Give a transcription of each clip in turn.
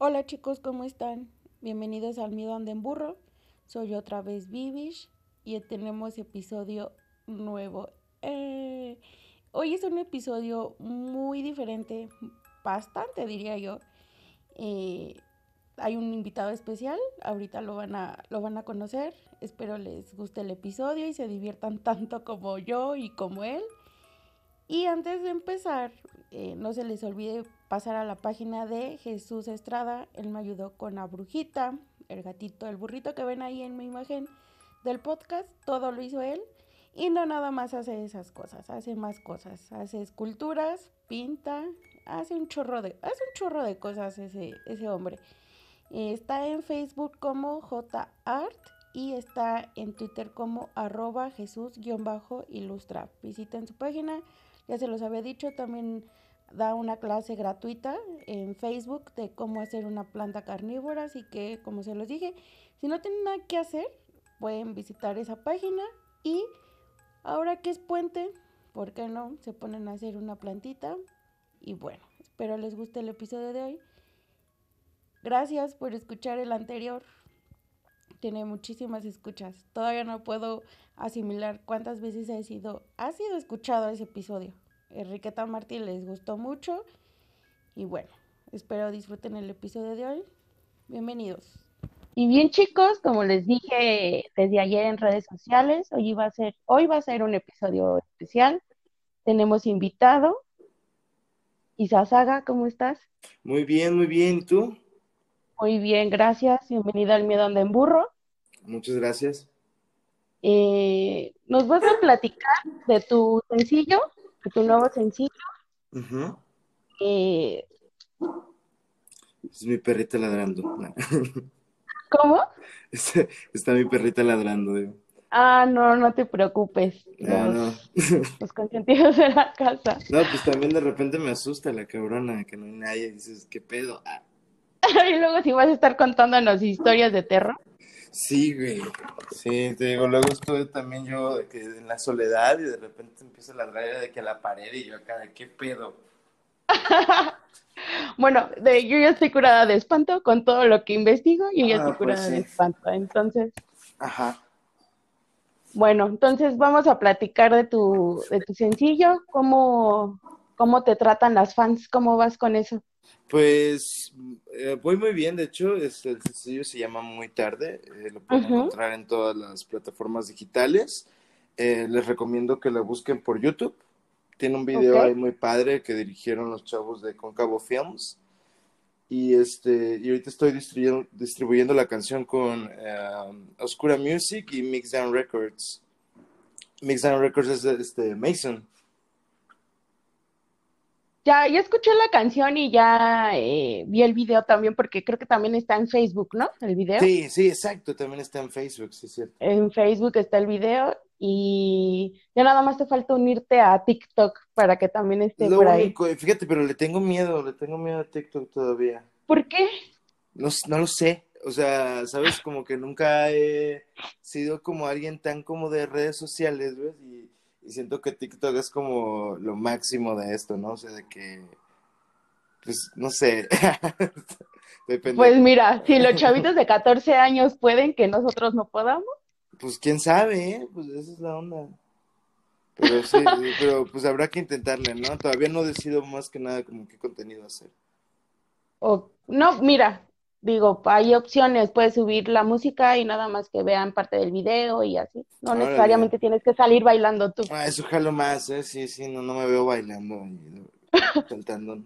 Hola chicos, ¿cómo están? Bienvenidos al Miedo Ande en Burro. Soy otra vez Vivish y tenemos episodio nuevo. Eh, hoy es un episodio muy diferente, bastante diría yo. Eh, hay un invitado especial, ahorita lo van, a, lo van a conocer. Espero les guste el episodio y se diviertan tanto como yo y como él. Y antes de empezar, eh, no se les olvide pasar a la página de Jesús Estrada. Él me ayudó con la brujita, el gatito, el burrito que ven ahí en mi imagen del podcast. Todo lo hizo él. Y no nada más hace esas cosas, hace más cosas. Hace esculturas, pinta, hace un chorro de, hace un chorro de cosas ese, ese hombre. Está en Facebook como JArt y está en Twitter como arroba Jesús-ilustra. Visiten su página ya se los había dicho, también da una clase gratuita en Facebook de cómo hacer una planta carnívora, así que como se los dije, si no tienen nada que hacer, pueden visitar esa página y ahora que es puente, ¿por qué no? Se ponen a hacer una plantita y bueno, espero les guste el episodio de hoy. Gracias por escuchar el anterior. Tiene muchísimas escuchas. Todavía no puedo asimilar cuántas veces ha sido, ha sido escuchado ese episodio. Enriqueta Martín les gustó mucho. Y bueno, espero disfruten el episodio de hoy. Bienvenidos. Y bien chicos, como les dije desde ayer en redes sociales, hoy va a ser, hoy va a ser un episodio especial. Tenemos invitado. Isa Saga, ¿cómo estás? Muy bien, muy bien. ¿Y tú? Muy bien, gracias. Bienvenida al Miedo Anda en Burro. Muchas gracias. Eh, nos vas a platicar de tu sencillo, tu nuevo sencillo. Eh, es mi perrita ladrando. ¿Cómo? Está, mi perrita ladrando. Ah, no, no te preocupes. Ah, los, no. los consentidos de la casa. No, pues también de repente me asusta la cabrona, que no hay nadie. Dices, ¿qué pedo? Ah. y luego si vas a estar contándonos historias de terror. Sí, güey. Sí, te digo, luego estuve también yo de que en la soledad y de repente empieza a ladrar de que a la pared y yo acá, ¿de qué pedo? bueno, de, yo ya estoy curada de espanto con todo lo que investigo y ya estoy ah, pues curada de espanto, entonces. Ajá. Bueno, entonces vamos a platicar de tu, de tu sencillo, cómo, cómo te tratan las fans, cómo vas con eso. Pues eh, voy muy bien, de hecho, este, el sencillo se llama Muy Tarde, eh, lo pueden encontrar en todas las plataformas digitales. Eh, les recomiendo que lo busquen por YouTube. Tiene un video ahí muy padre que dirigieron los chavos de Concavo Films. Y, este, y ahorita estoy distribuyendo, distribuyendo la canción con Oscura Music y Mixdown Records. Mixdown Records es este, Mason. Ya, ya escuché la canción y ya eh, vi el video también, porque creo que también está en Facebook, ¿no? El video. Sí, sí, exacto, también está en Facebook, sí, cierto. En Facebook está el video y ya nada más te falta unirte a TikTok para que también esté Lo por único, Fíjate, pero le tengo miedo, le tengo miedo a TikTok todavía. ¿Por qué? No, no lo sé. O sea, sabes, como que nunca he sido como alguien tan como de redes sociales, ¿ves? Y y siento que TikTok es como lo máximo de esto, ¿no? O sea, de que, pues, no sé. Pues mira, si los chavitos de 14 años pueden, que nosotros no podamos. Pues quién sabe, ¿eh? Pues esa es la onda. Pero sí, pero pues habrá que intentarle, ¿no? Todavía no decido más que nada como qué contenido hacer. O, no, mira, digo, hay opciones, puedes subir la música y nada más que vean parte del video y así. No necesariamente tienes que salir bailando tú. Ah, eso jalo más, ¿eh? Sí, sí, no, no me veo bailando y cantando.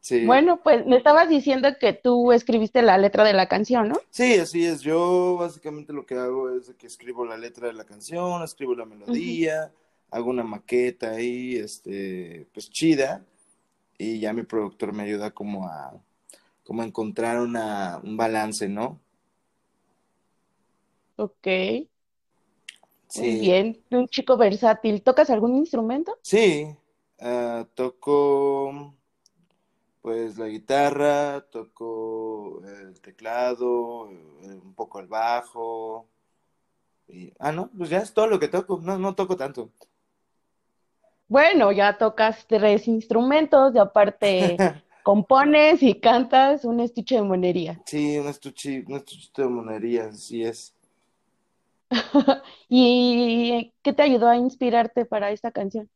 Sí. Bueno, pues me estabas diciendo que tú escribiste la letra de la canción, ¿no? Sí, así es. Yo básicamente lo que hago es que escribo la letra de la canción, escribo la melodía, hago una maqueta ahí, este, pues chida y ya mi productor me ayuda como a, como a encontrar una, un balance, ¿no? Ok. Sí. Muy bien, un chico versátil. ¿Tocas algún instrumento? Sí, ah, toco pues la guitarra, toco el teclado, eh, un poco el bajo. Y, ah, no, pues ya es todo lo que toco, no, no toco tanto. Bueno, ya tocas tres instrumentos y aparte compones y cantas un estuche de monería. Sí, un estuche, un estuche de monería, así es. ¿Y qué te ayudó a inspirarte para esta canción?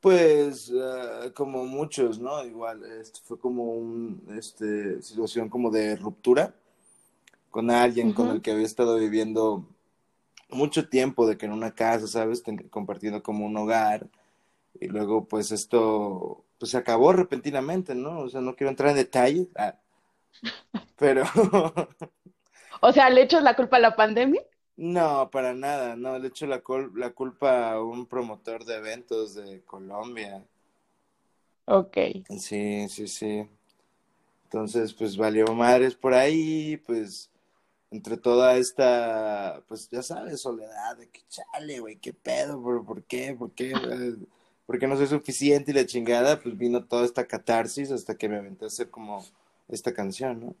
Pues uh, como muchos, ¿no? Igual, este, fue como una este, situación como de ruptura con alguien con el que había estado viviendo mucho tiempo, de que en una casa, ¿sabes? compartiendo como un hogar. Y luego, pues esto, pues se acabó repentinamente, ¿no? O sea, no quiero entrar en detalle, ah, pero... o sea, ¿le echas la culpa a la pandemia? No, para nada, no, le echo la, la culpa a un promotor de eventos de Colombia. Ok. Sí, sí, sí. Entonces, pues valió madres por ahí, pues entre toda esta, pues ya sabes, soledad, de que chale, güey, qué pedo, ¿por, por qué? ¿Por qué? ¿Por qué no soy suficiente y la chingada? Pues vino toda esta catarsis hasta que me aventé a hacer como esta canción, ¿no?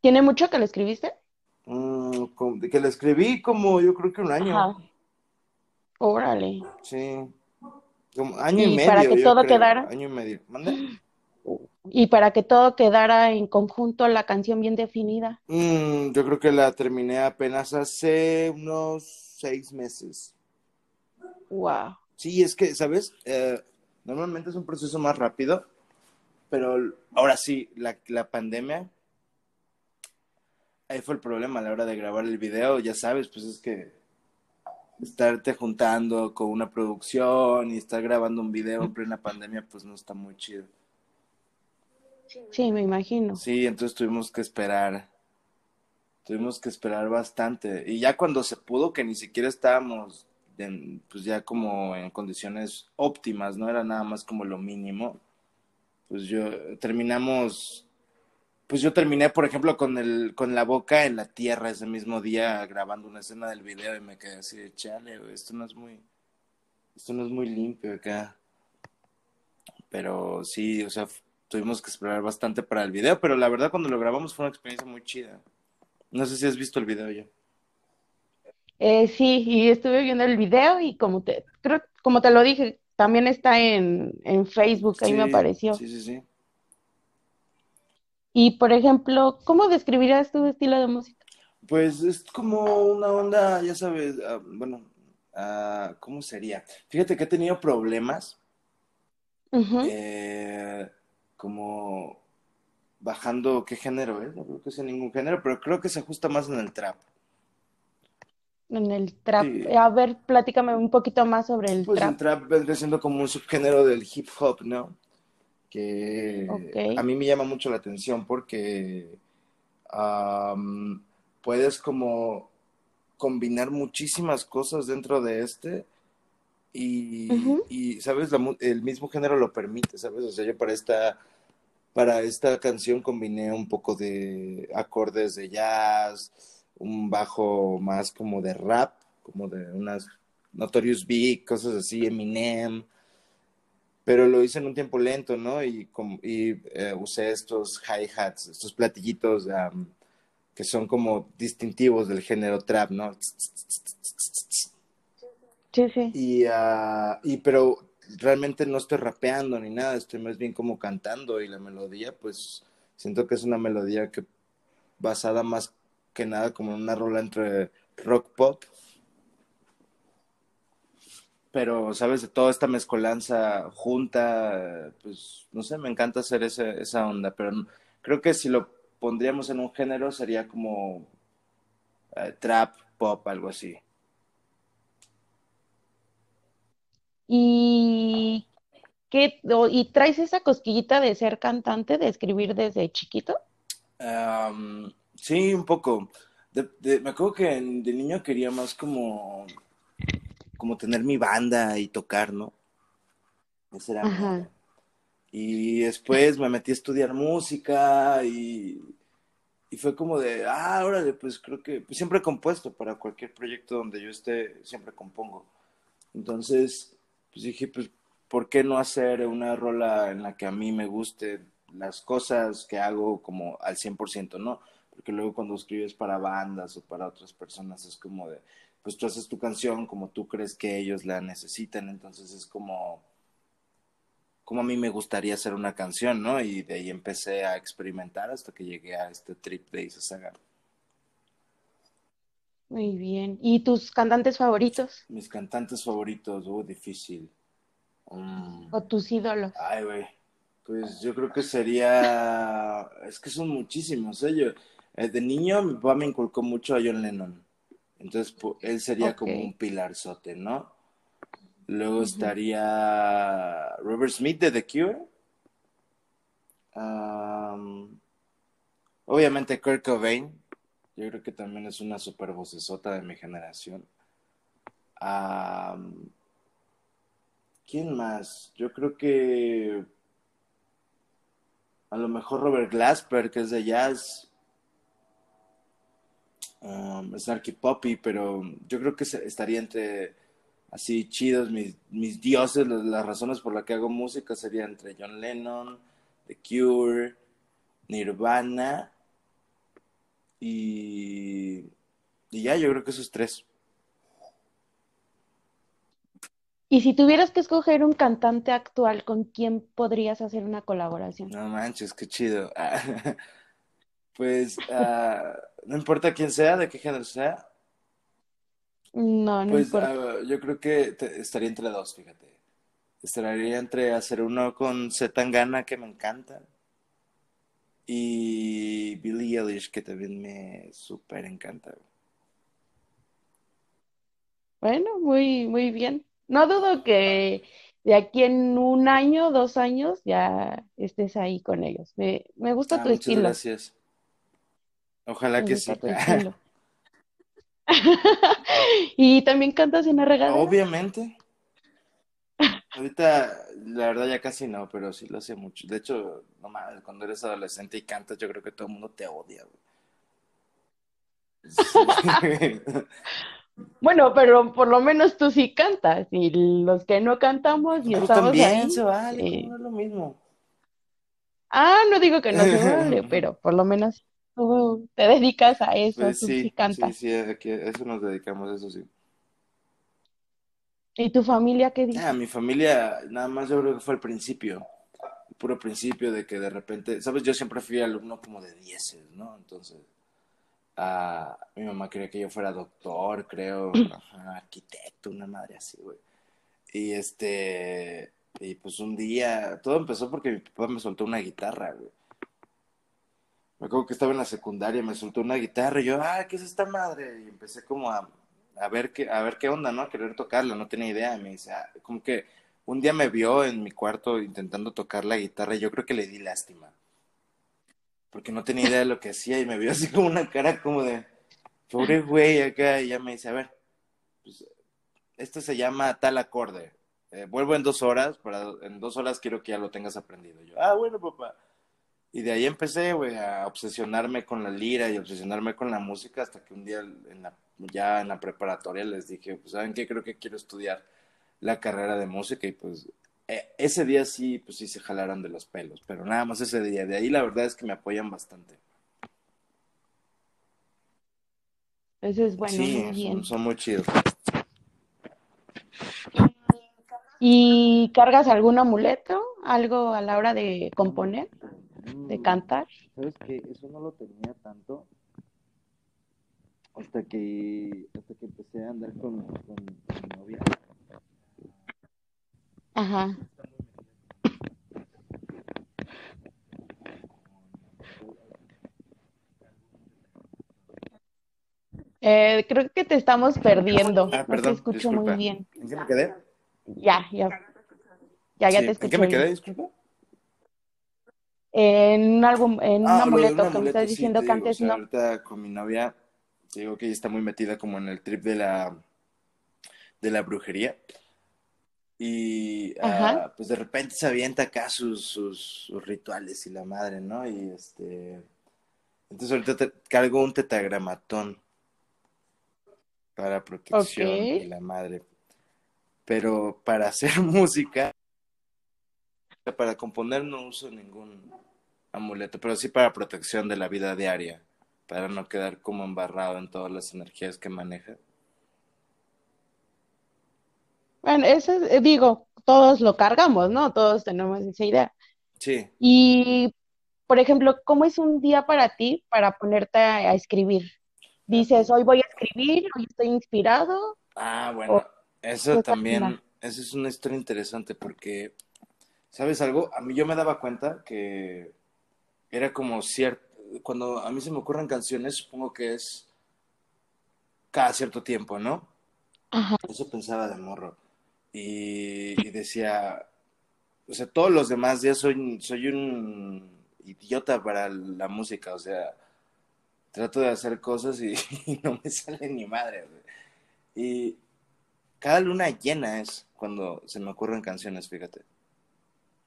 ¿Tiene mucho que la escribiste? Mm, que la escribí como yo creo que un año. Ajá. Órale. Sí. Como año y, medio. Para que todo quedara. Año y medio. Y para que todo quedara en conjunto, la canción bien definida. Mm, yo creo que la terminé apenas hace unos seis meses. Wow. Sí, es que, ¿sabes? Eh, normalmente es un proceso más rápido, pero ahora sí, la, la pandemia ahí fue el problema a la hora de grabar el video, ya sabes, pues es que estarte juntando con una producción y estar grabando un video en plena pandemia, pues no está muy chido. Sí, me imagino. Sí, entonces tuvimos que esperar. Tuvimos que esperar bastante. Y ya cuando se pudo, que ni siquiera estábamos, pues ya como en condiciones óptimas, no era nada más como lo mínimo. Pues yo terminamos pues yo terminé, por ejemplo, con el, con la boca en la tierra ese mismo día grabando una escena del video y me quedé así de chale, esto no es muy, esto no es muy limpio acá. Pero sí, o sea, tuvimos que esperar bastante para el video, pero la verdad cuando lo grabamos fue una experiencia muy chida. No sé si has visto el video ya. Eh, sí, y estuve viendo el video y como te, creo, como te lo dije, también está en, en Facebook, ahí me apareció. Sí, sí, sí. Y, por ejemplo, ¿cómo describirías tu estilo de música? Pues es como una onda, ya sabes, ah, bueno, uh, ¿cómo sería? Fíjate que he tenido problemas, eh, como bajando qué género es, no creo que sea ningún género, pero creo que se ajusta más en el trap. En el trap. A ver, platícame un poquito más sobre el pues trap. Pues el trap vendría siendo como un subgénero del hip hop, ¿no? que a mí me llama mucho la atención porque puedes como combinar muchísimas cosas dentro de este y, sabes, el mismo género lo permite, ¿sabes? O sea, yo para esta, para esta canción combiné un poco de acordes de jazz, un bajo más como de rap, como de unas Notorious Big, cosas así, Eminem pero lo hice en un tiempo lento, ¿no? Y, y eh, usé estos hi-hats, estos platillitos que son como distintivos del género trap, ¿no? Sí, sí. Y, uh, y pero realmente no estoy rapeando ni nada, estoy más bien como cantando y la melodía, pues siento que es una melodía que basada más que nada como una rola entre rock pop pero, ¿sabes? De toda esta mezcolanza junta, pues, no sé, me encanta hacer ese, esa onda, pero creo que si lo pondríamos en un género sería como eh, trap, pop, algo así. ¿Y qué, y traes esa cosquillita de ser cantante, de escribir desde chiquito? Sí, un poco. me acuerdo que de niño quería más como como tener mi banda y tocar, ¿no? Ese era Y después me metí a estudiar música y, y fue como de, ah, órale, pues creo que pues siempre he compuesto para cualquier proyecto donde yo esté, siempre compongo. Entonces, pues dije, pues, ¿por qué no hacer una rola en la que a mí me guste las cosas que hago como al 100%, ¿no? Porque luego cuando escribes para bandas o para otras personas es como de, pues tú haces tu canción como tú crees que ellos la necesitan, entonces es como, cómo a mí me gustaría hacer una canción, ¿no? Y de ahí empecé a experimentar hasta que llegué a este trip de Isa Saga. Muy bien. ¿Y tus cantantes favoritos? Mis cantantes favoritos, uh, difícil. Mm. ¿O tus ídolos? Ay, güey. Pues yo creo que sería. Es que son muchísimos. Yo, eh, de niño, mi papá me inculcó mucho a John Lennon. Entonces, él sería como un pilarzote, ¿no? Luego estaría Robert Smith de The Cure. obviamente Kurt Cobain. Yo creo que también es una super vocesota de mi generación. ¿Quién más? Yo creo que a lo mejor Robert Glasper, que es de jazz. Es Arky Poppy, pero yo creo que estaría entre así chidos, mis, mis dioses, las, razones por las que hago música serían entre John Lennon, The Cure, Nirvana y, y ya, yo creo que esos tres. Y si tuvieras que escoger un cantante actual, ¿con quién podrías hacer una colaboración? No manches, qué chido. pues ah, no importa quién sea, de qué género sea, no, no pues, ah, yo creo que estaría entre dos, fíjate. Estaría entre hacer uno con Zetangana, que me encanta, y Billie Eilish, que también me súper encanta. Bueno, muy, muy bien. No dudo que de aquí en un año, dos años, ya estés ahí con ellos. Me, me gusta ah, tu muchas estilo. Gracias. Ojalá que sí. ¿Y también cantas en la regadera? Obviamente. Ahorita, la verdad, ya casi no, pero sí lo sé mucho. De hecho, no mames, cuando eres adolescente y cantas, yo creo que todo el mundo te odia, Bueno, pero por lo menos tú sí cantas, y los que no cantamos y estamos también se vale, no es lo mismo. Ah, no digo que no se vale, pero por lo menos te dedicas a eso, pues sí, Sí, sí, a eso nos dedicamos, eso sí. ¿Y tu familia qué dice? Ah, mi familia, nada más yo creo que fue el principio, el puro principio de que de repente, sabes, yo siempre fui alumno como de dieces, ¿no? Entonces, mi mamá quería que yo fuera doctor, creo, arquitecto, una madre así, güey. Y este, y pues un día, todo empezó porque mi papá me soltó una guitarra, güey. Me acuerdo que estaba en la secundaria, me soltó una guitarra y yo, ah, ¿qué es esta madre? Y empecé como a, a ver qué, a ver qué onda, ¿no? A querer tocarla, no tenía idea. Y me dice, ah", como que un día me vio en mi cuarto intentando tocar la guitarra y yo creo que le di lástima. Porque no tenía idea de lo que hacía y me vio así como una cara como de, pobre güey acá. Y ya me dice, a ver, pues, esto se llama tal acorde. Eh, vuelvo en dos horas, para, en dos horas quiero que ya lo tengas aprendido. yo, ah, bueno, papá. Y de ahí empecé, güey, a obsesionarme con la lira y obsesionarme con la música hasta que un día en la, ya en la preparatoria les dije, pues, ¿saben qué? Creo que quiero estudiar la carrera de música y pues e, ese día sí, pues sí se jalaron de los pelos, pero nada más ese día. De ahí la verdad es que me apoyan bastante. Eso es bueno. Sí, Son, son muy chidos. ¿Y cargas algún amuleto? ¿Algo a la hora de componer? De cantar. ¿Sabes que Eso no lo tenía tanto hasta que, hasta que empecé a andar con, con, mi novia. Ajá. Eh, creo que te estamos perdiendo. Ah, perdón, no te escucho muy bien. ¿En qué me quedé? Ya, ya. Ya, ya te escucho. ¿En qué me quedé? Disculpa en un álbum, en un ah, amuleto que me estás diciendo que antes no. Ahorita con mi novia, digo que ella está muy metida como en el trip de la de la brujería. Y ah, pues de repente se avienta acá sus, sus, rituales y la madre, ¿no? Y este. Entonces ahorita te cargo un tetagramatón para protección y la madre. Pero para hacer música, para componer no uso ningún amuleto, pero sí para protección de la vida diaria, para no quedar como embarrado en todas las energías que maneja. Bueno, eso eh, digo, todos lo cargamos, ¿no? Todos tenemos esa idea. Sí. Y, por ejemplo, ¿cómo es un día para ti para ponerte a, escribir? Dices, hoy voy a escribir, hoy estoy inspirado. Ah, bueno, eso también, eso es una historia interesante porque, ¿sabes algo? A mí yo me daba cuenta que era como cierto, cuando a mí se me ocurren canciones, supongo que es cada cierto tiempo, ¿no? Ajá. Eso pensaba de morro. Y, decía, o sea, todos los demás días soy, soy un idiota para la música, o sea, trato de hacer cosas y, no me sale ni madre. Y cada luna llena es cuando se me ocurren canciones, fíjate.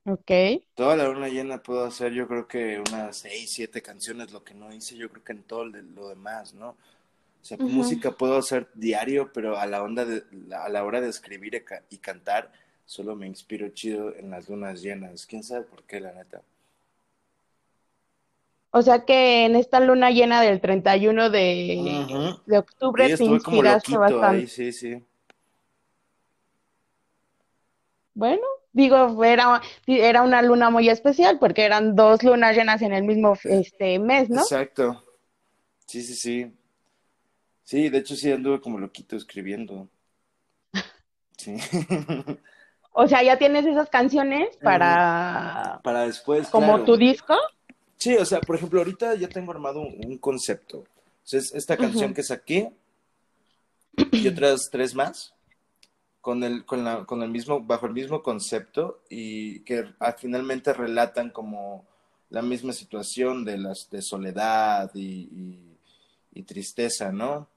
Ok. Toda la luna llena puedo hacer, yo creo que unas seis, siete canciones, lo que no hice, yo creo que en todo lo demás, ¿no? O sea, música puedo hacer diario, pero a la onda de, a la hora de escribir y, cantar, solo me inspiro chido en las lunas llenas. ¿Quién sabe por qué, la neta? O sea que en esta luna llena del 31 de, de octubre te inspiraste bastante. sí, sí. Bueno, digo, era, era una luna muy especial porque eran dos lunas llenas en el mismo este mes, ¿no? Exacto. Sí, sí, sí. Sí, de hecho sí anduve como loquito escribiendo. Sí. O sea, ya tienes esas canciones para... Para después. Como tu disco. Sí, o sea, por ejemplo, ahorita ya tengo armado un, concepto. Sea, esta canción que saqué y otras tres más con el, con, la, con el mismo, bajo el mismo concepto y que finalmente relatan como la misma situación de las de soledad y y tristeza, ¿no?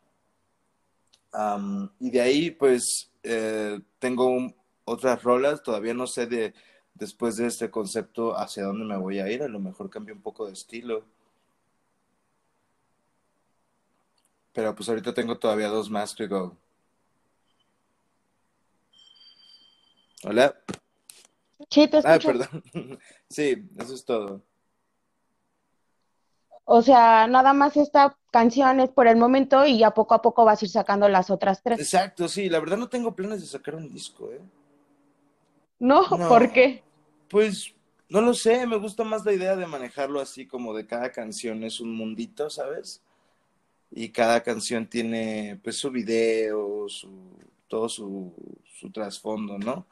y de ahí, pues, eh, tengo otras rolas, todavía no sé de, después de este concepto hacia dónde me voy a ir, a lo mejor cambio un poco de estilo. Pero pues ahorita tengo todavía dos más to go. Hola. Sí, te Ah, perdón. sí, eso es todo. O sea, nada más esta canción es por el momento y ya poco a poco vas a ir sacando las otras tres. Exacto, sí, la verdad no tengo planes de sacar un disco, ¿eh? No, ¿por qué? Pues no lo sé, me gusta más la idea de manejarlo así como de cada canción es un mundito, ¿sabes? Y cada canción tiene pues su video, su todo su, su trasfondo, ¿no?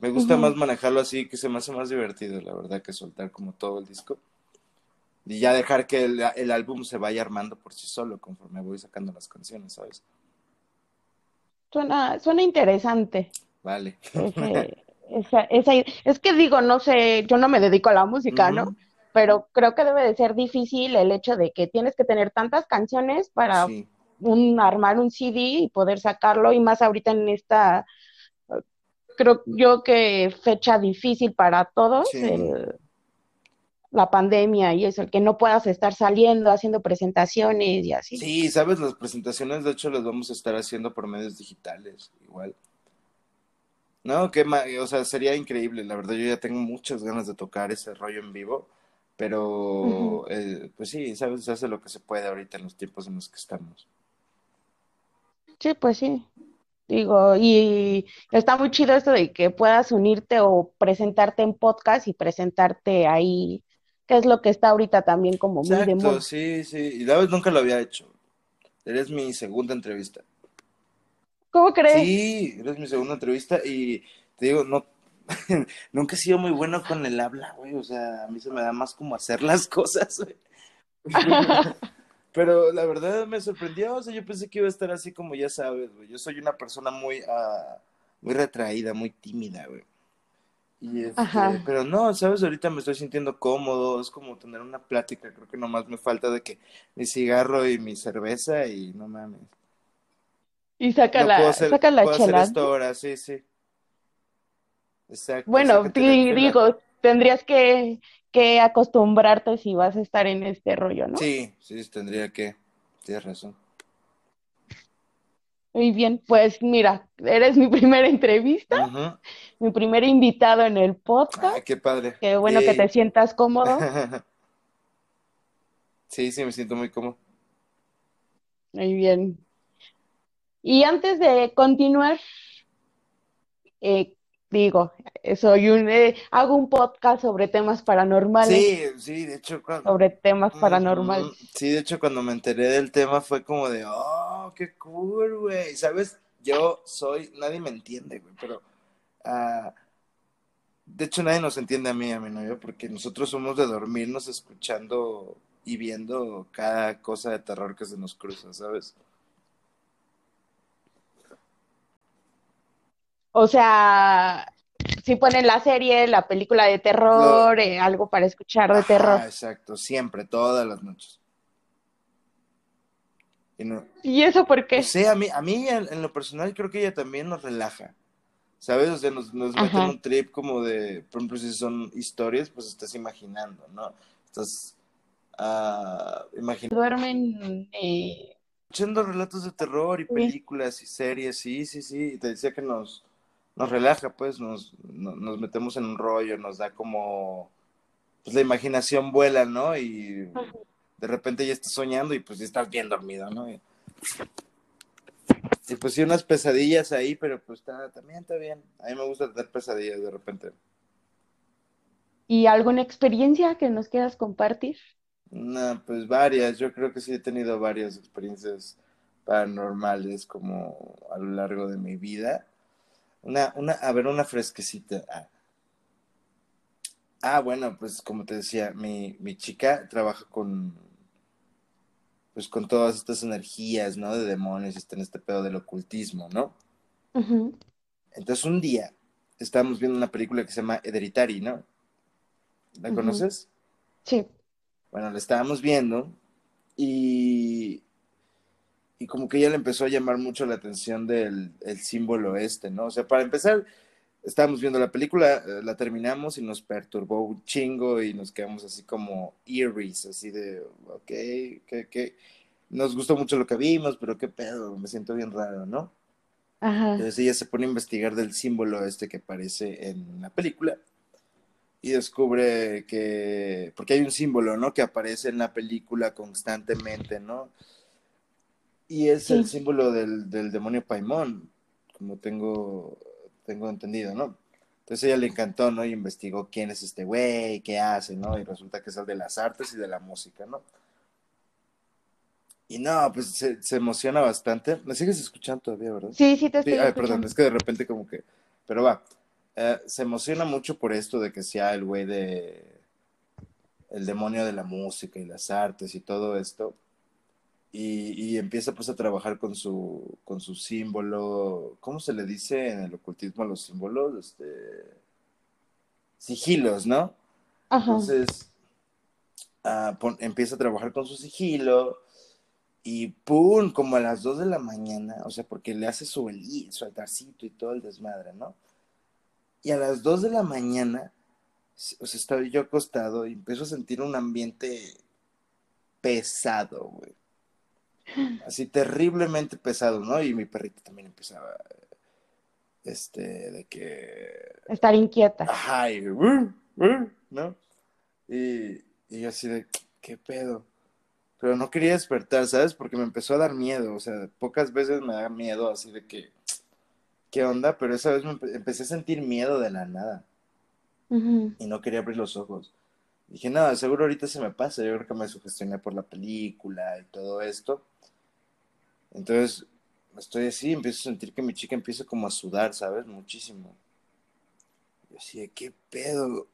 Me gusta más manejarlo así, que se me hace más divertido, la verdad, que soltar como todo el disco y ya dejar que el, álbum se vaya armando por sí solo conforme voy sacando las canciones, ¿sabes? Suena, suena interesante. Vale. es que digo, no sé, yo no me dedico a la música, ¿no? Pero creo que debe de ser difícil el hecho de que tienes que tener tantas canciones para un, armar un CD y poder sacarlo, y más ahorita en esta, creo yo que fecha difícil para todos, la pandemia y eso, el que no puedas estar saliendo, haciendo presentaciones y así. Sí, sabes, las presentaciones de hecho las vamos a estar haciendo por medios digitales, igual. No, que, o sea, sería increíble, la verdad yo ya tengo muchas ganas de tocar ese rollo en vivo, pero eh, pues sí, sabes, se hace lo que se puede ahorita en los tiempos en los que estamos. Sí, pues sí. Digo, y está muy chido esto de que puedas unirte o presentarte en podcast y presentarte ahí que es lo que está ahorita también como muy de moda. Sí, sí, y la vez nunca lo había hecho. Eres mi segunda entrevista. ¿Cómo crees? Sí, eres mi segunda entrevista y te digo, no, nunca he sido muy bueno con el habla, güey, o sea, a mí se me da más como hacer las cosas, güey. Pero la verdad me sorprendió, o sea, yo pensé que iba a estar así como ya sabes, güey. Yo soy una persona muy, uh, muy retraída, muy tímida, güey. Y este, pero no, sabes, ahorita me estoy sintiendo cómodo, es como tener una plática, creo que nomás me falta de que mi cigarro y mi cerveza y no mames. Y saca la, saca la puedo esto ahora, sí, sí. Exacto. Bueno, digo, tendrías que, que acostumbrarte si vas a estar en este rollo, ¿no? Sí, sí, tendría que, tienes razón. Muy bien, pues mira, eres mi primera entrevista, mi primer invitado en el podcast. Ah, qué padre. Qué bueno que te sientas cómodo. sí, sí, me siento muy cómodo. Muy bien. Y antes de continuar, eh, digo, soy un, eh, hago un podcast sobre temas paranormales. Sí, sí, de hecho, cuando... sobre temas paranormales. Sí, de hecho, cuando me enteré del tema fue como de, oh, qué cool, güey. ¿Sabes? Yo soy, nadie me entiende, güey, pero... Uh, de hecho, nadie nos entiende a mí, a mi novio, porque nosotros somos de dormirnos escuchando y viendo cada cosa de terror que se nos cruza, ¿sabes? O sea, si ponen la serie, la película de terror, eh, algo para escuchar de terror. Exacto, siempre, todas las noches. Y, eso por qué? Sí, a mí, a mí en, lo personal creo que ella también nos relaja. ¿Sabes? O sea, nos, nos mete un trip como de, por ejemplo, si son historias, pues estás imaginando, ¿no? Estás uh, imaginando. Duermen eh... escuchando relatos de terror y películas y series, sí, sí, sí. Y te decía que nos, nos relaja, pues, nos, nos metemos en un rollo, nos da como, pues la imaginación vuela, ¿no? Y de repente ya estás soñando y pues ya estás bien dormido, ¿no? Y, pues sí, unas pesadillas ahí, pero pues está, también está bien. A mí me gusta tener pesadillas de repente. ¿Y alguna experiencia que nos quieras compartir? No, pues varias. Yo creo que sí he tenido varias experiencias paranormales como a lo largo de mi vida. Una, una, a ver, una fresquecita. Ah. ah, bueno, pues como te decía, mi, mi chica trabaja con, pues con todas estas energías, ¿no? De demonios y está en este pedo del ocultismo, ¿no? Entonces un día estábamos viendo una película que se llama Hereditary, ¿no? ¿La conoces? Sí. Bueno, la estábamos viendo y y como que ella le empezó a llamar mucho la atención del el símbolo este, ¿no? O sea, para empezar, estábamos viendo la película, eh, la terminamos y nos perturbó un chingo y nos quedamos así como eerie, así de, ok, que, que, nos gustó mucho lo que vimos, pero qué pedo, me siento bien raro, ¿no? Ajá. Entonces ella se pone a investigar del símbolo este que aparece en la película y descubre que, porque hay un símbolo, ¿no? Que aparece en la película constantemente, ¿no? Y es el símbolo del, demonio Paimón, como tengo, tengo entendido, ¿no? Entonces ella le encantó, ¿no? Y investigó quién es este güey, qué hace, ¿no? Y resulta que es el de las artes y de la música, ¿no? Y no, pues se, emociona bastante. ¿Me sigues escuchando todavía, verdad? Sí, sí, te estoy Ay, perdón, es que de repente como que... Pero va, eh, se emociona mucho por esto de que sea el güey de... El demonio de la música y las artes y todo esto y, empieza pues a trabajar con su, con su símbolo, ¿cómo se le dice en el ocultismo a los símbolos? Este, sigilos, ¿no? Entonces, ah, empieza a trabajar con su sigilo y ¡pum! Como a las 2 de la mañana, o sea, porque le hace su, su altarcito y todo el desmadre, ¿no? Y a las 2 de la mañana, o sea, estaba yo acostado y empiezo a sentir un ambiente pesado, güey así terriblemente pesado, ¿no? Y mi perrita también empezaba, este, de que... Estar inquieta. Ajá, y, uh, uh", ¿no? Y, y yo así de, ¿qué pedo? Pero no quería despertar, ¿sabes? Porque me empezó a dar miedo, o sea, pocas veces me da miedo así de que, ¿qué onda? Pero esa vez me empecé a sentir miedo de la nada. Y no quería abrir los ojos. Dije, no, seguro ahorita se me pasa, yo creo que me sugestioné por la película y todo esto. Entonces, estoy así, empiezo a sentir que mi chica empieza como a sudar, ¿sabes? Muchísimo. Y así, ¿qué pedo?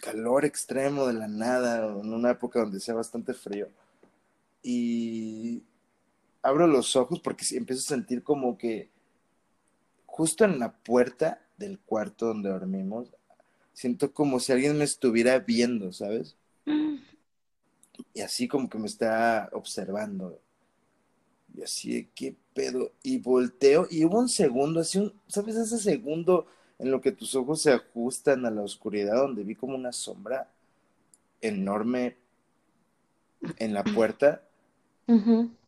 Calor extremo de la nada, en una época donde sea bastante frío. Y abro los ojos porque empiezo a sentir como que justo en la puerta del cuarto donde dormimos, siento como si alguien me estuviera viendo, ¿sabes? Mm. Y así como que me está observando. Y así qué pedo. Y volteo y hubo un segundo, así un, ¿sabes? Ese segundo en lo que tus ojos se ajustan a la oscuridad, donde vi como una sombra enorme en la puerta.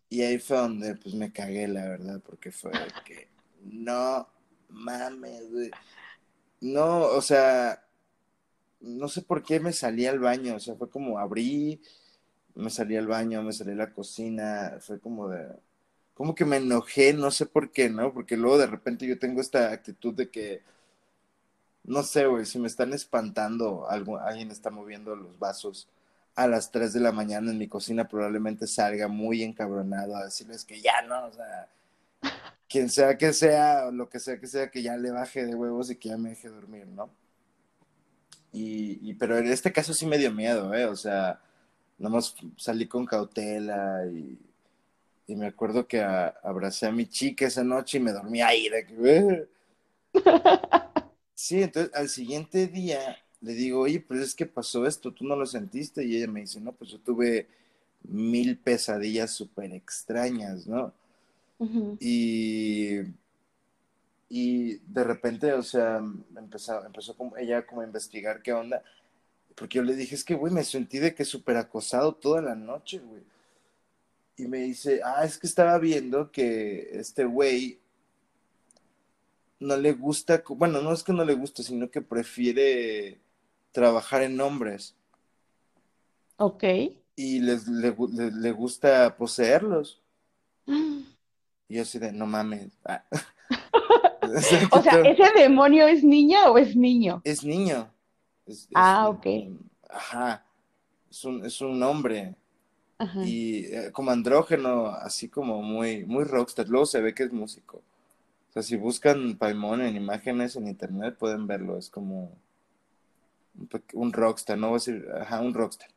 Y ahí fue donde pues me cagué, la verdad, porque fue que no mames, No, o sea, no sé por qué me salí al baño, o sea, fue como abrí, me salí al baño, me salí a la cocina, fue como de, como que me enojé, no sé por qué, ¿no? Porque luego de repente yo tengo esta actitud de que no sé, güey, si me están espantando, algo, alguien está moviendo los vasos a las 3 de la mañana en mi cocina, probablemente salga muy encabronado a decirles que ya no, o sea, quien sea que sea, lo que sea que sea, que ya le baje de huevos y que ya me deje dormir, ¿no? Y, pero en este caso sí me dio miedo, ¿eh? O sea, nomás salí con cautela y, me acuerdo que abracé a mi chica esa noche y me dormí ahí de que... Sí, entonces al siguiente día le digo, oye, pues es que pasó esto, tú no lo sentiste. Y ella me dice, no, pues yo tuve mil pesadillas súper extrañas, ¿no? Y y de repente, o sea, empezó, empezó como, ella como a investigar qué onda. Porque yo le dije, es que, güey, me sentí de que súper acosado toda la noche, güey. Y me dice, ah, es que estaba viendo que este güey no le gusta, bueno, no es que no le guste, sino que prefiere trabajar en hombres. Ok. Y les, le, gusta poseerlos. Y yo así de, no mames. Ah. o sea, ¿ese demonio es niña o es niño? Es niño. ah, ok. Ajá. Es un, es un hombre. Y eh, como andrógeno, así como muy, muy rockstar. Luego se ve que es músico. O sea, si buscan Paimon en imágenes en internet pueden verlo. Es como un, rockstar, no voy a decir, ajá, un rockstar.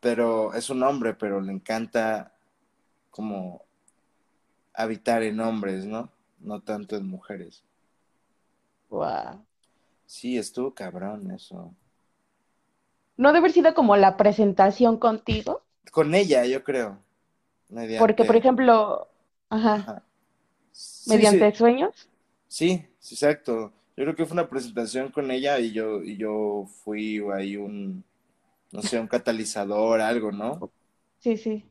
Pero es un hombre, pero le encanta como habitar en hombres, ¿no? no tanto en mujeres. Wow. Sí, estuvo cabrón eso. ¿No debe haber sido como la presentación contigo? Con ella, yo creo. Porque, por ejemplo, ajá. ¿Mediante sueños? Sí, exacto. Yo creo que fue una presentación con ella y yo, y yo fui ahí un, no sé, un catalizador, algo, ¿no? Sí, sí.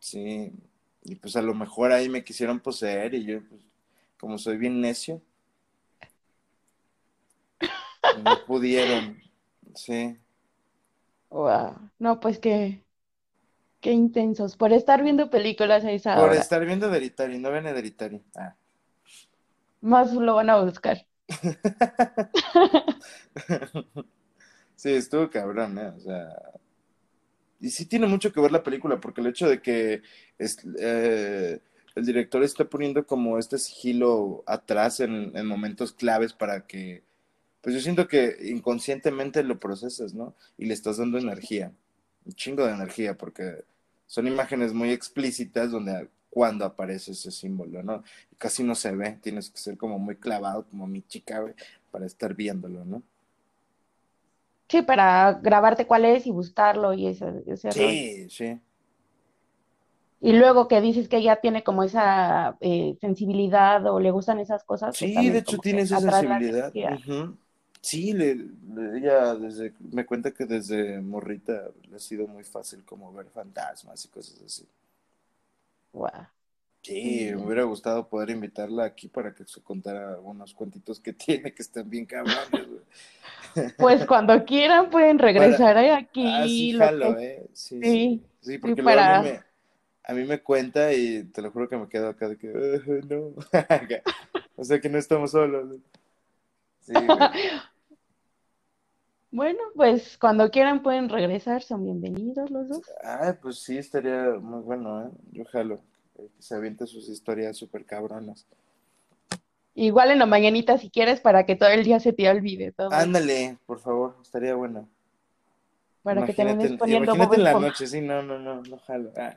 Sí, y pues a lo mejor ahí me quisieron poseer y yo, pues, como soy bien necio, no pudieron, sí. Wow. No, pues qué, qué intensos. Por estar viendo películas a esa Por estar viendo Deritari, no ven Deritari. Ah. Más lo van a buscar. sí, estuvo cabrón, ¿eh? O sea. Y sí tiene mucho que ver la película, porque el hecho de que es, eh, el director está poniendo como este sigilo atrás en, momentos claves para que, pues yo siento que inconscientemente lo procesas, ¿no? Y le estás dando energía, un chingo de energía, porque son imágenes muy explícitas donde cuando aparece ese símbolo, ¿no? casi no se ve, tienes que ser como muy clavado, como mi chica, para estar viéndolo, ¿no? Sí, para grabarte cuál es y buscarlo y ese, ese Sí, sí. Y luego que dices que ella tiene como esa eh, sensibilidad o le gustan esas cosas. Pues sí, de hecho tiene esa sensibilidad. Sí, le, ella desde, me cuenta que desde morrita le ha sido muy fácil como ver fantasmas y cosas así. Wow. Sí, me hubiera gustado poder invitarla aquí para que se contara unos cuentitos que tiene que están bien cabrones, Pues cuando quieran pueden regresar aquí. Ah, sí, jalo, ¿eh? Sí, sí. sí. porque para... me, a mí me cuenta y te lo juro que me quedo acá de que, no, o sea que no estamos solos. Sí, bueno, pues cuando quieran pueden regresar, son bienvenidos los dos. Ah, pues sí, estaría muy bueno, ¿eh? Yo jalo, que se aviente sus historias súper cabronas. Igual en la mañanita si quieres para que todo el día se te olvide todo. Ándale, por favor, estaría bueno. Para que te vayas poniendo Imagínate en la noche, sí, no, no, no, no jalo. Ah.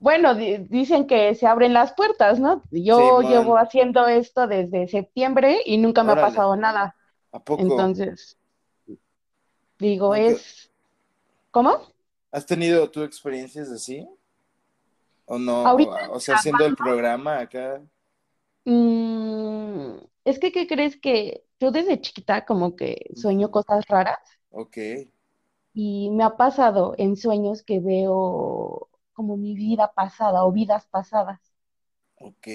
Bueno, dicen que se abren las puertas, ¿no? Yo llevo haciendo esto desde septiembre y nunca me ha pasado nada. ¿A poco? Entonces, digo, es... ¿Cómo? ¿Has tenido tú experiencias así? ¿O no? o sea, haciendo el programa acá. Mm, es que, ¿qué crees que yo desde chiquita como que sueño cosas raras? Ok. Y me ha pasado en sueños que veo como mi vida pasada o vidas pasadas. Ok.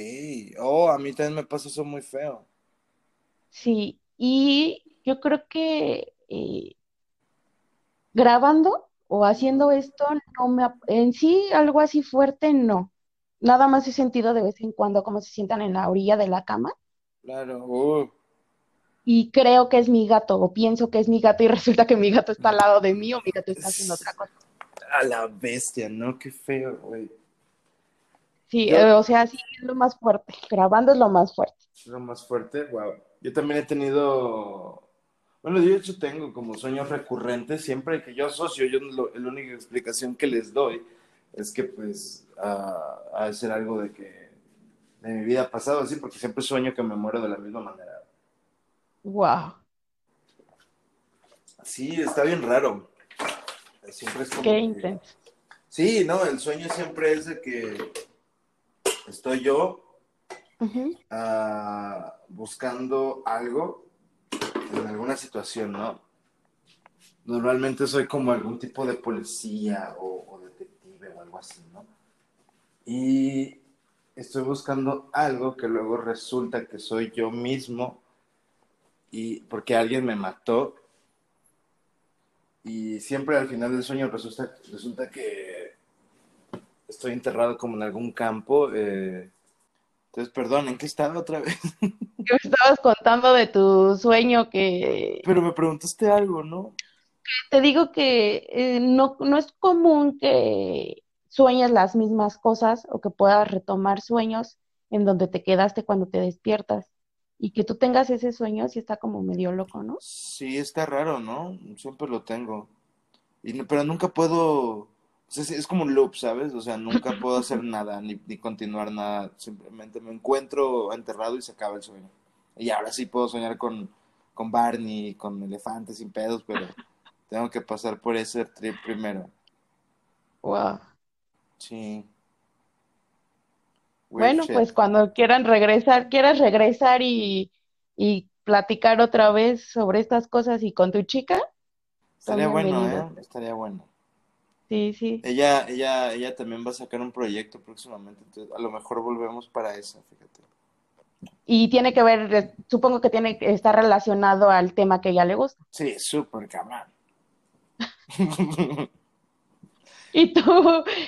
Oh, a mí también me pasa eso muy feo. Sí, y yo creo que eh, grabando o haciendo esto, no me, en sí algo así fuerte, no. Nada más he sentido de vez en cuando como se sientan en la orilla de la cama. Claro. Uh. y creo que es mi gato o pienso que es mi gato y resulta que mi gato está al lado de mí o mi gato está haciendo otra cosa. A la bestia, ¿no? Qué feo, güey. Sí, eh, o sea, sí, es lo más fuerte. Grabando es lo más fuerte. Lo más fuerte, wow. Yo también he tenido, bueno, yo de hecho tengo como sueños recurrentes, siempre que yo asocio, yo la única explicación que les doy es que pues a, a ser algo de que de mi vida pasado así, porque siempre sueño que me muero de la misma manera. Wow. Sí, está bien raro. Siempre es como Qué intenso. Sí, no, el sueño siempre es de que estoy yo ah, buscando algo en alguna situación, ¿no? Normalmente soy como algún tipo de policía o, detective o algo así, ¿no? Y estoy buscando algo que luego resulta que soy yo mismo y porque alguien me mató y siempre al final del sueño resulta, resulta que estoy enterrado como en algún campo. Eh, entonces, perdón, ¿en qué estaba otra vez? me estabas contando de tu sueño que... Pero me preguntaste algo, ¿no? Te digo que eh, no, no es común que sueñes las mismas cosas o que puedas retomar sueños en donde te quedaste cuando te despiertas. Y que tú tengas ese sueño sí está como medio loco, ¿no? Sí, está raro, ¿no? Siempre lo tengo. Y, pero nunca puedo es, como un loop, ¿sabes? O sea, nunca puedo hacer nada, ni, ni, continuar nada. Simplemente me encuentro enterrado y se acaba el sueño. Y ahora sí puedo soñar con, con Barney, con elefantes sin pedos, pero tengo que pasar por ese trip primero. Wow. Sí. bueno, pues cuando quieran regresar, quieras regresar y, y platicar otra vez sobre estas cosas y con tu chica. Estaría bueno, ¿eh? Estaría bueno. Sí, sí. Ella, ella, ella también va a sacar un proyecto próximamente, entonces a lo mejor volvemos para eso, fíjate. Y tiene que ver, supongo que tiene que estar relacionado al tema que ella le gusta. Sí, súper cabrón. y tú,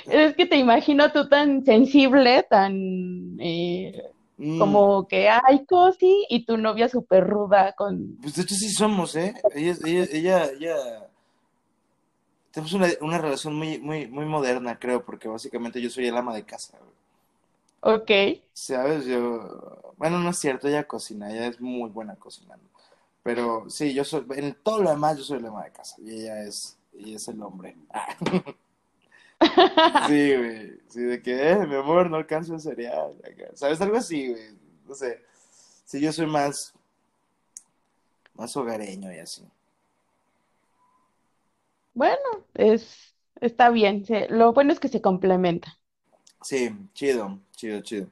es que te imagino tú tan sensible, tan eh, mm. como que hay cosi y tu novia súper ruda con... Pues de hecho sí somos, ¿eh? Ella, ella, ella, ella tenemos una, una, relación muy, muy, muy moderna, creo, porque básicamente yo soy el ama de casa. Ok. ¿Sabes? Yo, bueno, no es cierto, ella cocina, ella es muy buena cocinando. Pero sí, yo soy, en todo lo demás yo soy el ama de casa y ella es, ella es el hombre. sí, güey, sí, de que, eh, mi amor, no alcanzo el cereal. ¿Sabes? Algo así, güey, no sé. Sí, yo soy más, más hogareño y así. Bueno, es, está bien. lo bueno es que se complementa. Sí, chido, chido, chido.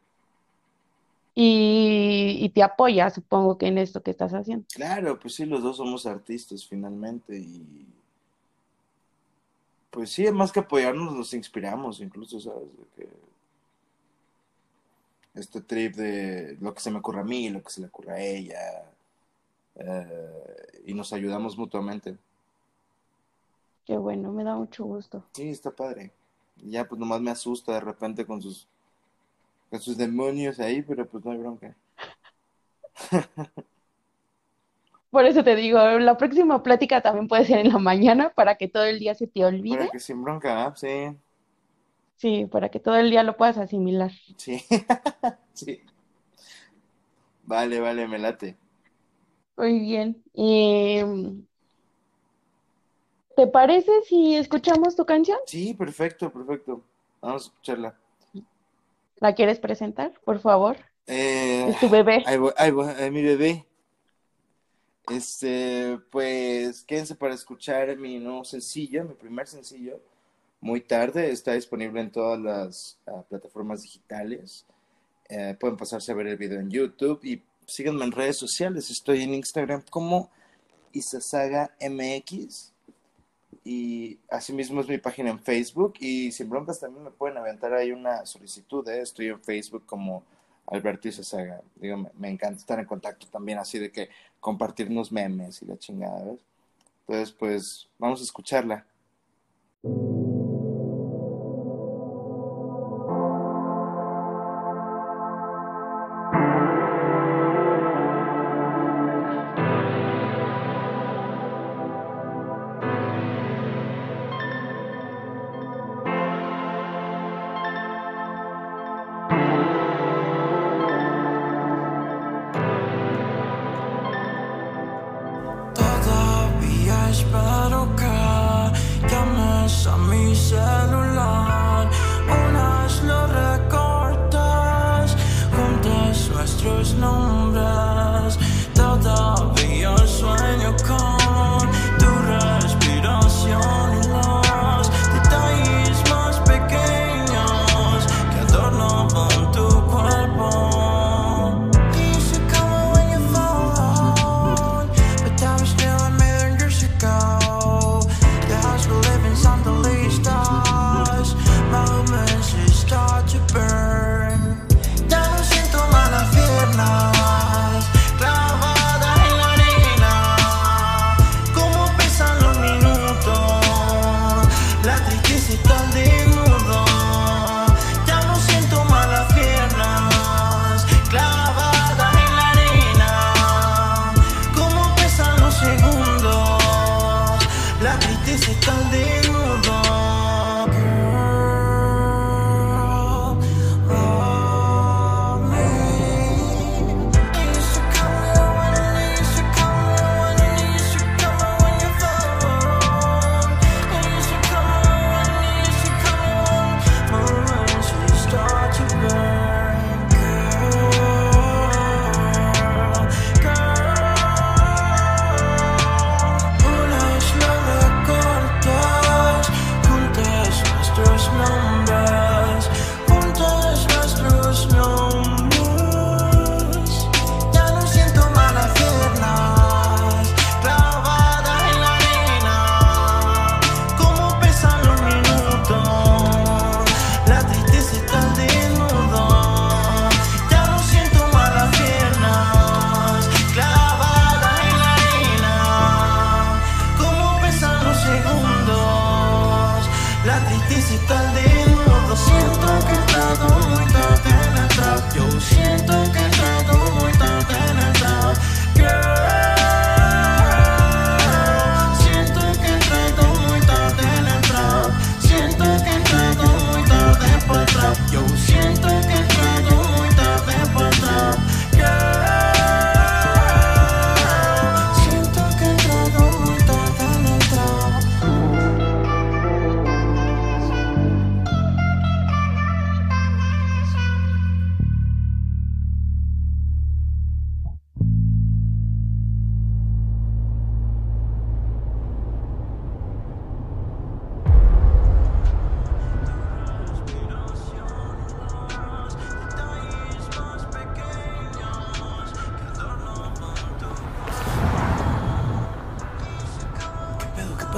Y, y, te apoya, supongo que en esto que estás haciendo. Claro, pues sí, los dos somos artistas finalmente y pues sí, más que apoyarnos nos inspiramos incluso, ¿sabes? que este trip de lo que se me ocurre a mí, lo que se le ocurre a ella eh, y nos ayudamos mutuamente. Qué bueno, me da mucho gusto. Sí, está padre. Ya pues nomás me asusta de repente con sus con sus demonios ahí, pero pues no hay bronca. Por eso te digo, la próxima plática también puede ser en la mañana para que todo el día se te olvide. Para que sin bronca, ¿ah? sí. Sí, para que todo el día lo puedas asimilar. Sí, sí. Vale, vale, me late. Muy bien. Eh, ¿Te parece si escuchamos tu canción? Sí, perfecto, perfecto. Vamos a escucharla. ¿La quieres presentar, por favor? Eh, es tu bebé. Ahí voy, ahí voy, mi bebé. Este, pues quédense para escuchar mi nuevo sencillo, mi primer sencillo, muy tarde. Está disponible en todas las uh, plataformas digitales. Eh, pueden pasarse a ver el video en YouTube y síganme en redes sociales. Estoy en Instagram como Isasaga MX y asimismo es mi página en Facebook y sin broncas también me pueden aventar ahí una solicitud, ¿eh? estoy en Facebook como Alberto Isasaga, digo, me, encanta estar en contacto también así de que compartirnos memes y la chingada, ¿ves? Entonces, pues vamos a escucharla.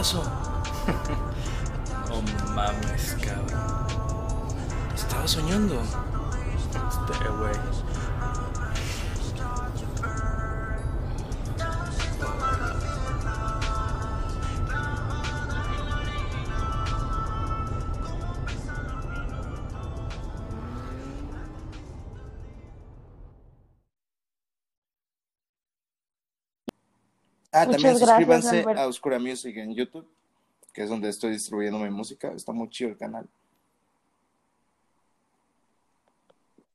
Pasó? No mames, cabrón. Estaba soñando. Este güey. Ah, Muchas también suscríbanse a Oscura Music en YouTube, que es donde estoy distribuyendo mi música. Está muy chido el canal.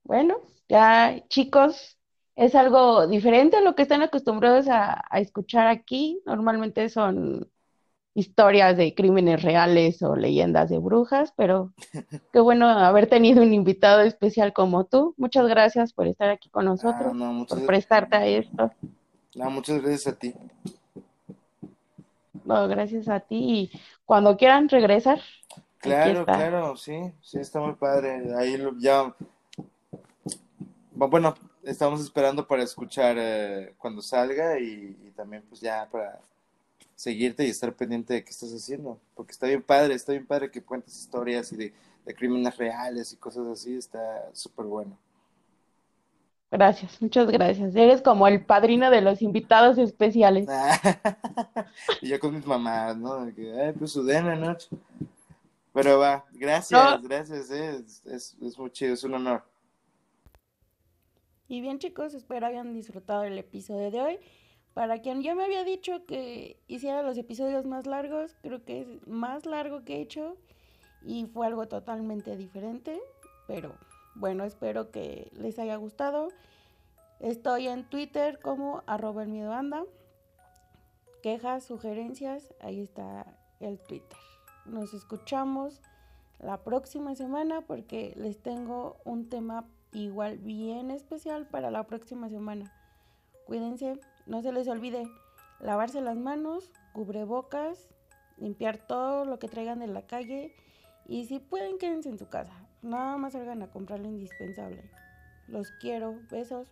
Bueno, ya chicos, es algo diferente a lo que están acostumbrados a, a escuchar aquí. Normalmente son historias de crímenes reales o leyendas de brujas, pero qué bueno haber tenido un invitado especial como tú. Muchas gracias por estar aquí con Ah, nosotros, no, muchas, por prestarte a esto. no, muchas gracias a ti. No, gracias a ti. Y cuando quieran regresar, Claro, claro, sí, sí, está muy padre. Ahí lo- ya, bueno, estamos esperando para escuchar eh, cuando salga y, y también pues ya para seguirte y estar pendiente de qué estás haciendo, porque está bien padre, está bien padre que cuentes historias y de, de crímenes reales y cosas así, está súper bueno. Gracias, muchas gracias. Eres como el padrino de los invitados especiales. y yo con mis mamás, ¿no? Ay, pues su dena noche. Pero va, gracias, No. gracias, eh, es, es, es muy chido, es un honor. Y bien chicos, espero hayan disfrutado el episodio de hoy. Para quien ya me había dicho que hiciera los episodios más largos, creo que es más largo que he hecho y fue algo totalmente diferente, pero bueno, espero que les haya gustado. Estoy en Twitter como arroba el miedo anda. Quejas, sugerencias, ahí está el Twitter. nos escuchamos la próxima semana porque les tengo un tema igual bien especial para la próxima semana. Cuídense, no se les olvide lavarse las manos, cubrebocas, limpiar todo lo que traigan de la calle y si pueden quédense en su casa. Nada más salgan a comprar lo indispensable. Los quiero, besos.